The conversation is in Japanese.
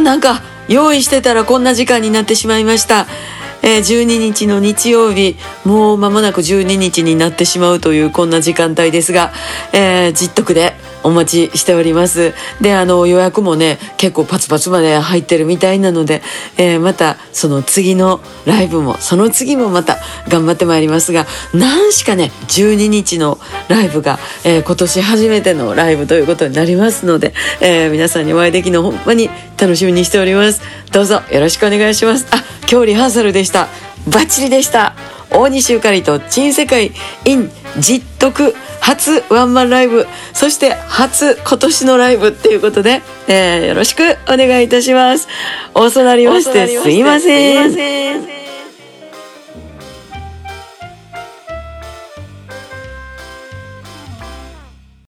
なんか用意してたらこんな時間になってしまいました。えー12日の日曜日、もう間もなく12日になってしまうというこんな時間帯ですが、えー、実得でお待ちしております。で、あの、予約もね、結構パツパツまで入ってるみたいなので、えーまたその次のライブも、その次もまた頑張ってまいりますが、何しかね、12日のライブが、えー今年初めてのライブということになりますので、えー皆さんにお会いできるのほんまに楽しみにしております。どうぞよろしくお願いします。あ、今日リハーサルでした。バッチリでした。大西ゆかりと珍世界 in 実徳初ワンマンライブ、そして初今年のライブっていうことで、えーよろしくお願いいたします。遅なりましてすいません。